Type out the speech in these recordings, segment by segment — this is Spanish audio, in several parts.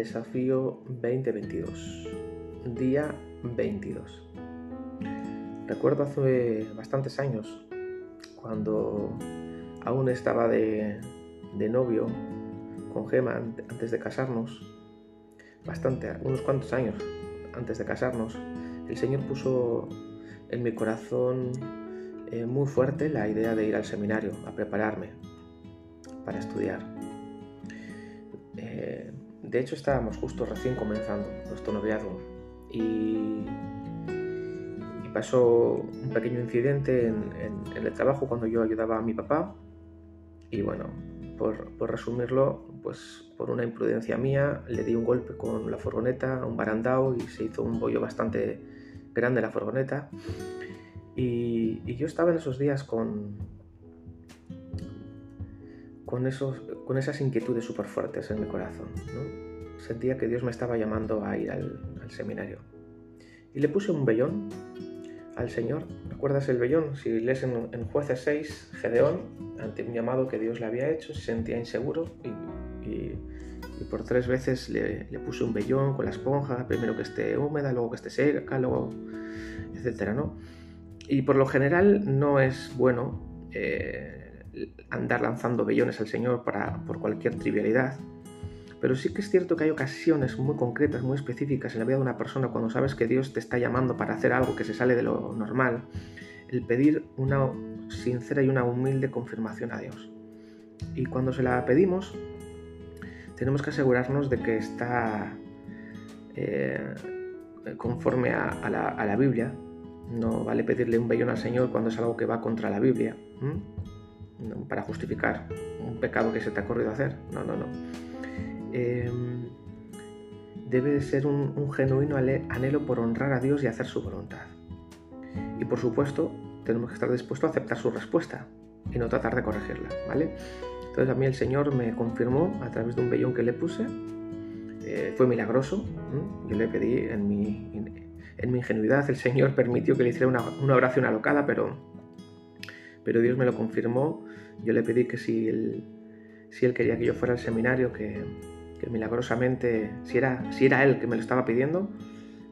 Desafío 2022, día 22. Recuerdo hace bastantes años, cuando aún estaba de, novio con Gema antes de casarnos, bastante, unos cuantos años antes de casarnos, el Señor puso en mi corazón eh, muy fuerte la idea de ir al seminario, a prepararme para estudiar. De hecho, estábamos justo recién comenzando nuestro noviazgo y, pasó un pequeño incidente en, el trabajo cuando yo ayudaba a mi papá. Y bueno, por, resumirlo, pues por una imprudencia mía le di un golpe con la furgoneta, un barandao y se hizo un bollo bastante grande la furgoneta. Y, y yo estaba en esos días con, con, esos, con esas inquietudes súper fuertes en mi corazón. Sentía que Dios me estaba llamando a ir al, seminario. Y le puse un vellón al Señor. ¿Recuerdas el vellón? Si lees en, Jueces 6, Gedeón, ante un llamado que Dios le había hecho, se sentía inseguro y, por tres veces le, puse un vellón con la esponja, primero que esté húmeda, luego que esté seca, luego, etcétera, ¿no? Y por lo general no es bueno eh, andar lanzando vellones al Señor para, por cualquier trivialidad. Pero sí que es cierto que hay ocasiones muy concretas, muy específicas en la vida de una persona cuando sabes que Dios te está llamando para hacer algo que se sale de lo normal, el pedir una sincera y una humilde confirmación a Dios. Y cuando se la pedimos, tenemos que asegurarnos de que está eh, conforme a, la, Biblia. No vale pedirle un vellón al Señor cuando es algo que va contra la Biblia para justificar un pecado que se te ha corrido hacer. No, no, no. Em, debe ser un, genuino anhelo por honrar a Dios y hacer su voluntad. Y por supuesto, tenemos que estar dispuestos a aceptar su respuesta y no tratar de corregirla, ¿vale? Entonces a mí el Señor me confirmó a través de un vellón que le puse. Eh, fue milagroso. Yo le pedí en mi, en mi ingenuidad, el Señor permitió que le hiciera una, una oración alocada, pero pero Dios me lo confirmó. Yo le pedí que si él, quería que yo fuera al seminario, que, milagrosamente, si era, si era él que me lo estaba pidiendo,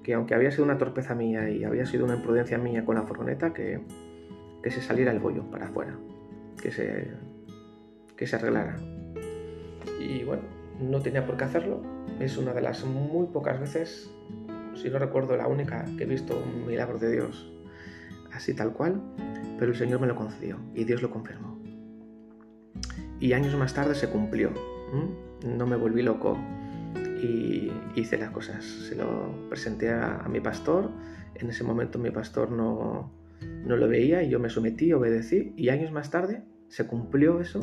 que aunque había sido una torpeza mía y había sido una imprudencia mía con la furgoneta, que, que se saliera el bollo para afuera, que se, que se arreglara. Y bueno, no tenía por qué hacerlo. Es una de las muy pocas veces, si no recuerdo la única, que he visto un milagro de Dios así tal cual, pero el Señor me lo concedió y Dios lo confirmó. Y años más tarde se cumplió. No me volví loco y hice las cosas. Se lo presenté a, mi pastor. En ese momento mi pastor no, no lo veía y yo me sometí, obedecí y años más tarde se cumplió eso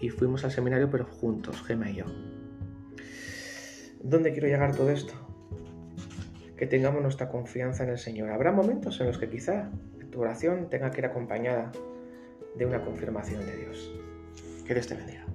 y fuimos al seminario pero juntos, Gema y yo. ¿Dónde quiero llegar todo esto? Que tengamos nuestra confianza en el Señor. Habrá momentos en los que quizá tu oración tenga que ir acompañada de una confirmación de Dios. Que Dios te bendiga.